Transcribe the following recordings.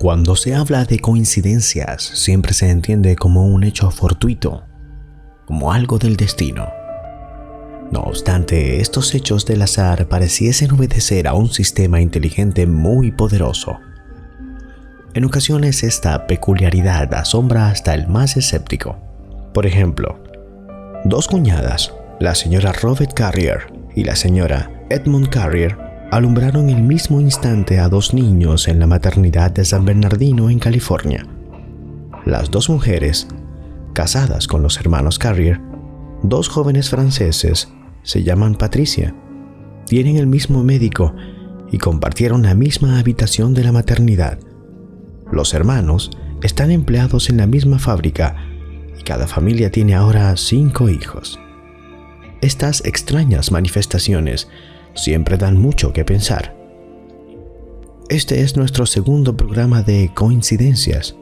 Cuando se habla de coincidencias, siempre se entiende como un hecho fortuito, como algo del destino. No obstante, estos hechos del azar pareciesen obedecer a un sistema inteligente muy poderoso. En ocasiones esta peculiaridad asombra hasta el más escéptico. Por ejemplo, dos cuñadas, la señora Robert Carrier y la señora Edmund Carrier, alumbraron el mismo instante a dos niños en la maternidad de San Bernardino en California. Las dos mujeres, casadas con los hermanos Carrier, dos jóvenes franceses, se llaman Patricia, tienen el mismo médico y compartieron la misma habitación de la maternidad. Los hermanos están empleados en la misma fábrica y cada familia tiene ahora cinco hijos. Estas extrañas manifestaciones siempre dan mucho que pensar. Este es nuestro segundo programa de coincidencias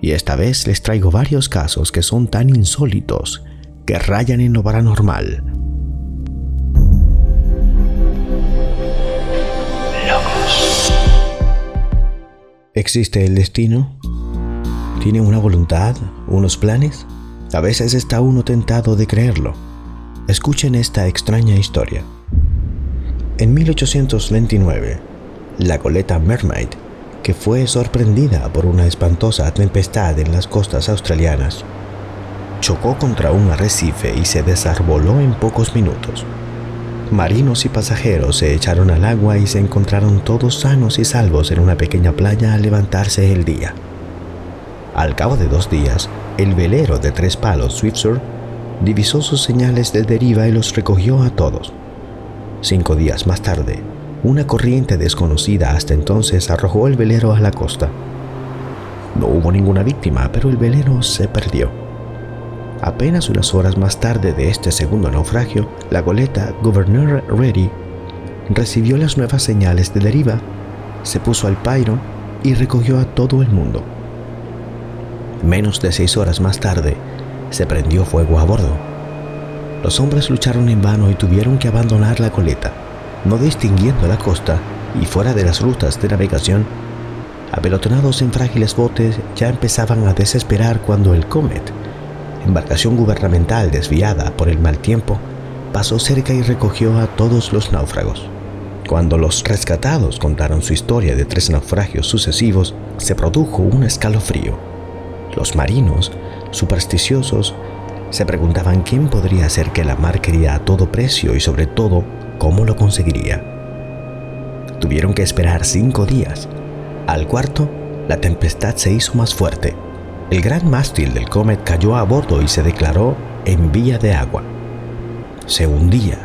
y esta vez les traigo varios casos que son tan insólitos que rayan en lo paranormal. ¿Existe el destino? ¿Tiene una voluntad? ¿Unos planes? A veces está uno tentado de creerlo. Escuchen esta extraña historia. En 1829, la goleta Mermaid, que fue sorprendida por una espantosa tempestad en las costas australianas, chocó contra un arrecife y se desarboló en pocos minutos. Marinos y pasajeros se echaron al agua y se encontraron todos sanos y salvos en una pequeña playa al levantarse el día. Al cabo de dos días, el velero de tres palos Swiftsur divisó sus señales de deriva y los recogió a todos. Cinco días más tarde, una corriente desconocida hasta entonces arrojó el velero a la costa. No hubo ninguna víctima, pero el velero se perdió. Apenas unas horas más tarde de este segundo naufragio, la goleta Governor Ready recibió las nuevas señales de deriva, se puso al pairo y recogió a todo el mundo. Menos de seis horas más tarde, se prendió fuego a bordo. Los hombres lucharon en vano y tuvieron que abandonar la coleta, no distinguiendo la costa y fuera de las rutas de navegación. Apelotonados en frágiles botes, ya empezaban a desesperar cuando el Comet, embarcación gubernamental desviada por el mal tiempo, pasó cerca y recogió a todos los náufragos. Cuando los rescatados contaron su historia de tres naufragios sucesivos, se produjo un escalofrío. Los marinos, supersticiosos, se preguntaban quién podría hacer que la mar quería a todo precio y sobre todo cómo lo conseguiría. Tuvieron que esperar cinco días. Al cuarto, la tempestad se hizo más fuerte. El gran mástil del Comet cayó a bordo y se declaró en vía de agua. Se hundía.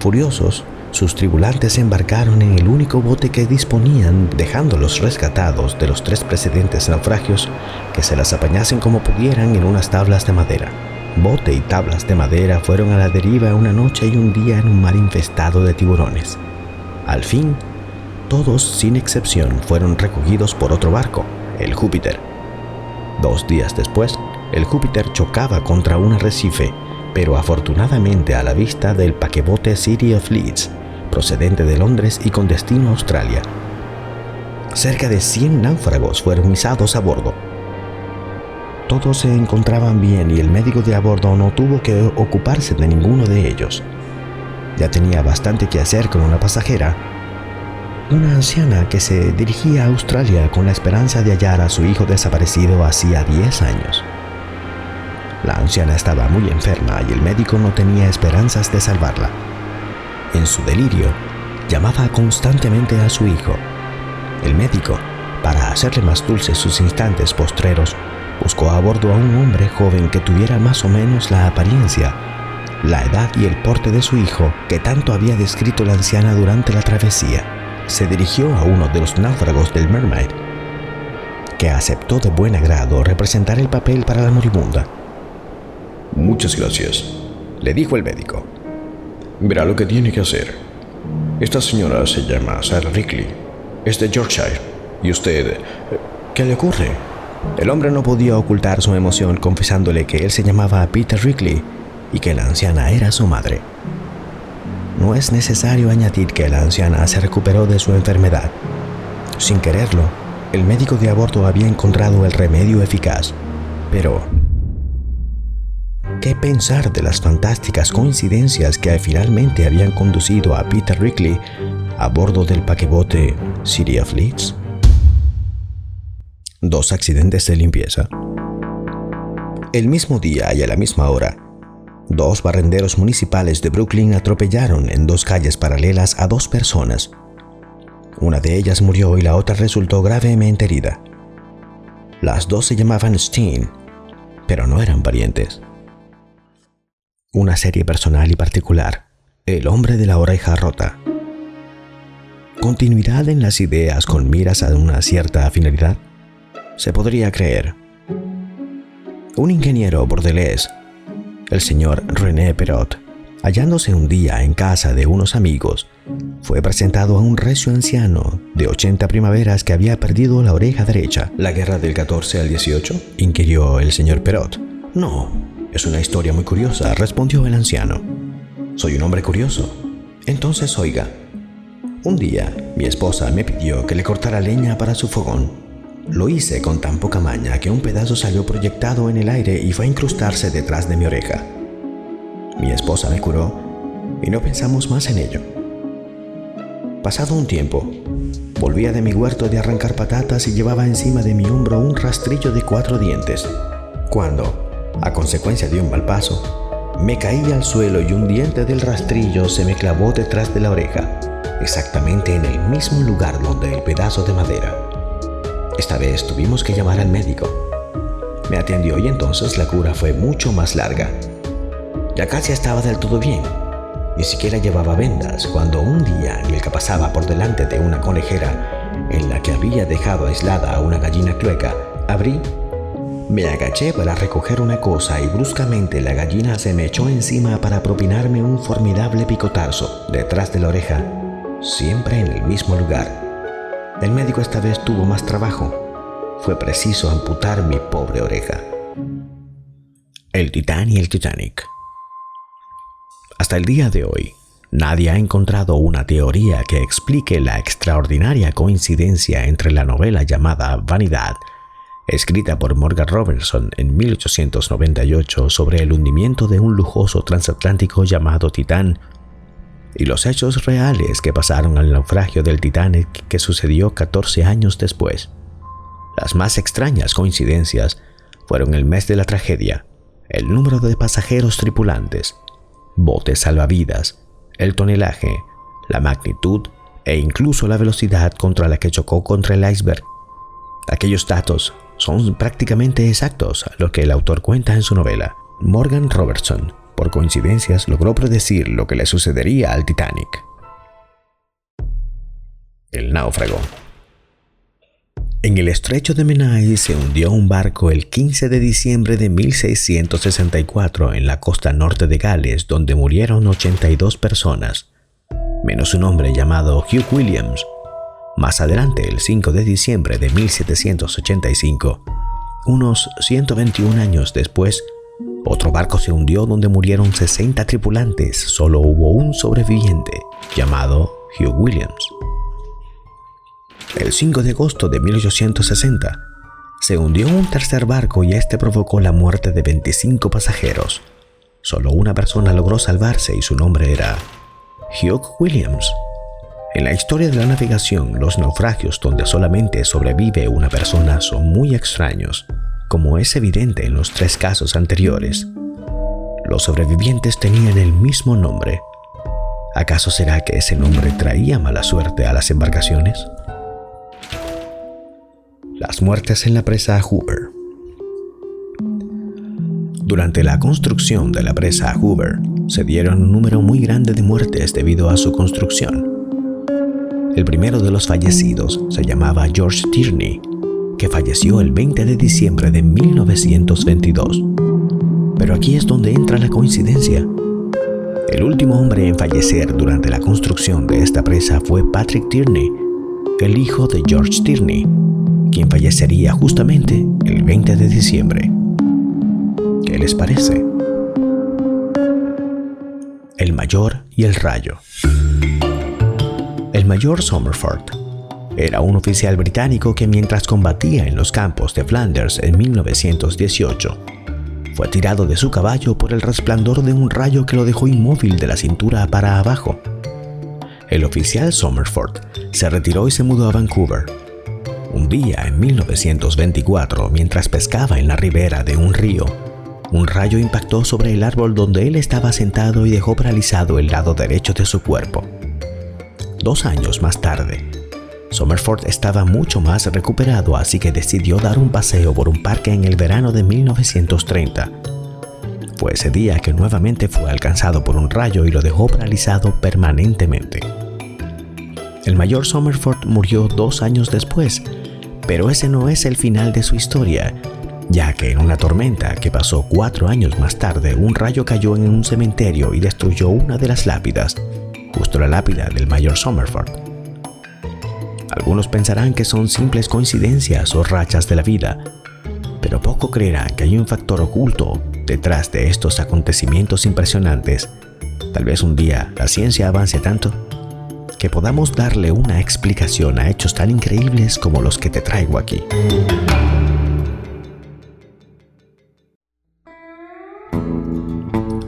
Furiosos, sus tripulantes embarcaron en el único bote que disponían, dejando los rescatados de los tres precedentes naufragios que se las apañasen como pudieran en unas tablas de madera. Bote y tablas de madera fueron a la deriva una noche y un día en un mar infestado de tiburones. Al fin, todos, sin excepción, fueron recogidos por otro barco, el Júpiter. Dos días después, el Júpiter chocaba contra un arrecife, pero afortunadamente a la vista del paquebote City of Leeds, procedente de Londres y con destino a Australia. Cerca de 100 náufragos fueron izados a bordo. Todos se encontraban bien y el médico de a bordo no tuvo que ocuparse de ninguno de ellos. Ya tenía bastante que hacer con una pasajera, una anciana que se dirigía a Australia con la esperanza de hallar a su hijo desaparecido hacía 10 años. La anciana estaba muy enferma y el médico no tenía esperanzas de salvarla. En su delirio, llamaba constantemente a su hijo. El médico, para hacerle más dulces sus instantes postreros, buscó a bordo a un hombre joven que tuviera más o menos la apariencia, la edad y el porte de su hijo que tanto había descrito la anciana durante la travesía. Se dirigió a uno de los náufragos del Mermaid, que aceptó de buen agrado representar el papel para la moribunda. Muchas gracias, le dijo el médico. Verá lo que tiene que hacer. Esta señora se llama Sarah Rickley. Es de Yorkshire. ¿Y usted? ¿Qué le ocurre? El hombre no podía ocultar su emoción confesándole que él se llamaba Peter Rickley y que la anciana era su madre. No es necesario añadir que la anciana se recuperó de su enfermedad. Sin quererlo, El médico de a bordo había encontrado el remedio eficaz, pero ¿qué pensar de las fantásticas coincidencias que finalmente habían conducido a Peter Rickley a bordo del paquebote City of Leeds? Dos accidentes de limpieza. El mismo día y a la misma hora, dos barrenderos municipales de Brooklyn atropellaron en dos calles paralelas a dos personas. Una de ellas murió y la otra resultó gravemente herida. Las dos se llamaban Steen, pero no eran parientes. Una serie personal y particular, El hombre de la oreja rota. Continuidad en las ideas con miras a una cierta finalidad. Se podría creer. Un ingeniero bordelés el señor René Perot, hallándose un día en casa de unos amigos, fue presentado a un recio anciano de 80 primaveras que había perdido la oreja derecha. ¿La guerra del 14 al 18? inquirió el señor Perot. No, es una historia muy curiosa, respondió el anciano. Soy un hombre curioso. Entonces oiga. Un día mi esposa me pidió que le cortara leña para su fogón lo hice con tan poca maña que un pedazo salió proyectado en el aire y fue a incrustarse detrás de mi oreja. Mi esposa me curó y no pensamos más en ello. Pasado un tiempo, volvía de mi huerto de arrancar patatas y llevaba encima de mi hombro un rastrillo de cuatro dientes, cuando, a consecuencia de un mal paso, me caí al suelo y un diente del rastrillo se me clavó detrás de la oreja, exactamente en el mismo lugar donde el pedazo de madera. Esta vez tuvimos que llamar al médico. Me atendió y entonces la cura fue mucho más larga. Ya casi estaba del todo bien. Ni siquiera llevaba vendas cuando un día el que pasaba por delante de una conejera en la que había dejado aislada a una gallina clueca, abrí, me agaché para recoger una cosa y bruscamente la gallina se me echó encima para propinarme un formidable picotazo detrás de la oreja, siempre en el mismo lugar el médico esta vez tuvo más trabajo. Fue preciso amputar mi pobre oreja. El Titán y el Titanic. Hasta el día de hoy, nadie ha encontrado una teoría que explique la extraordinaria coincidencia entre la novela llamada Vanidad, escrita por Morgan Robertson en 1898 sobre el hundimiento de un lujoso transatlántico llamado Titán, y los hechos reales que pasaron al naufragio del Titanic que sucedió 14 años después. Las más extrañas coincidencias fueron el mes de la tragedia, el número de pasajeros tripulantes, botes salvavidas, el tonelaje, la magnitud e incluso la velocidad contra la que chocó contra el iceberg. Aquellos datos son prácticamente exactos a lo que el autor cuenta en su novela. Morgan Robertson por coincidencias, logró predecir lo que le sucedería al Titanic. El náufrago. En el estrecho de Menai se hundió un barco el 15 de diciembre de 1664 en la costa norte de Gales, donde murieron 82 personas, menos un hombre llamado Hugh Williams. Más adelante, el 5 de diciembre de 1785, unos 121 años después, otro barco se hundió donde murieron 60 tripulantes, solo hubo un sobreviviente, llamado Hugh Williams. El 5 de agosto de 1860, se hundió un tercer barco y este provocó la muerte de 25 pasajeros. Solo una persona logró salvarse y su nombre era Hugh Williams. En la historia de la navegación, los naufragios donde solamente sobrevive una persona son muy extraños como es evidente en los tres casos anteriores. Los sobrevivientes tenían el mismo nombre. ¿Acaso será que ese nombre traía mala suerte a las embarcaciones? Las muertes en la presa Hoover. Durante la construcción de la presa Hoover, se dieron un número muy grande de muertes debido a su construcción. El primero de los fallecidos se llamaba George Tierney que falleció el 20 de diciembre de 1922. Pero aquí es donde entra la coincidencia. El último hombre en fallecer durante la construcción de esta presa fue Patrick Tierney, el hijo de George Tierney, quien fallecería justamente el 20 de diciembre. ¿Qué les parece? El mayor y el rayo. El mayor Somerford era un oficial británico que mientras combatía en los campos de Flanders en 1918, fue tirado de su caballo por el resplandor de un rayo que lo dejó inmóvil de la cintura para abajo. El oficial Somerford se retiró y se mudó a Vancouver. Un día en 1924, mientras pescaba en la ribera de un río, un rayo impactó sobre el árbol donde él estaba sentado y dejó paralizado el lado derecho de su cuerpo. Dos años más tarde, Somerford estaba mucho más recuperado, así que decidió dar un paseo por un parque en el verano de 1930. Fue ese día que nuevamente fue alcanzado por un rayo y lo dejó paralizado permanentemente. El mayor Somerford murió dos años después, pero ese no es el final de su historia, ya que en una tormenta que pasó cuatro años más tarde, un rayo cayó en un cementerio y destruyó una de las lápidas, justo la lápida del mayor Somerford. Algunos pensarán que son simples coincidencias o rachas de la vida, pero poco creerán que hay un factor oculto detrás de estos acontecimientos impresionantes. Tal vez un día la ciencia avance tanto que podamos darle una explicación a hechos tan increíbles como los que te traigo aquí.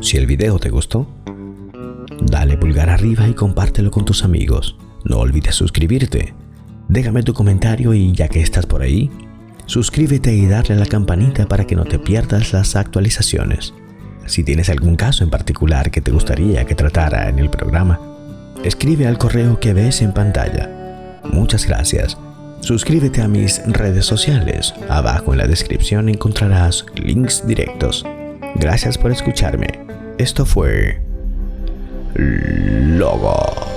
Si el video te gustó, dale pulgar arriba y compártelo con tus amigos. No olvides suscribirte Déjame tu comentario y ya que estás por ahí, suscríbete y darle a la campanita para que no te pierdas las actualizaciones. Si tienes algún caso en particular que te gustaría que tratara en el programa, escribe al correo que ves en pantalla. Muchas gracias. Suscríbete a mis redes sociales. Abajo en la descripción encontrarás links directos. Gracias por escucharme. Esto fue Lover.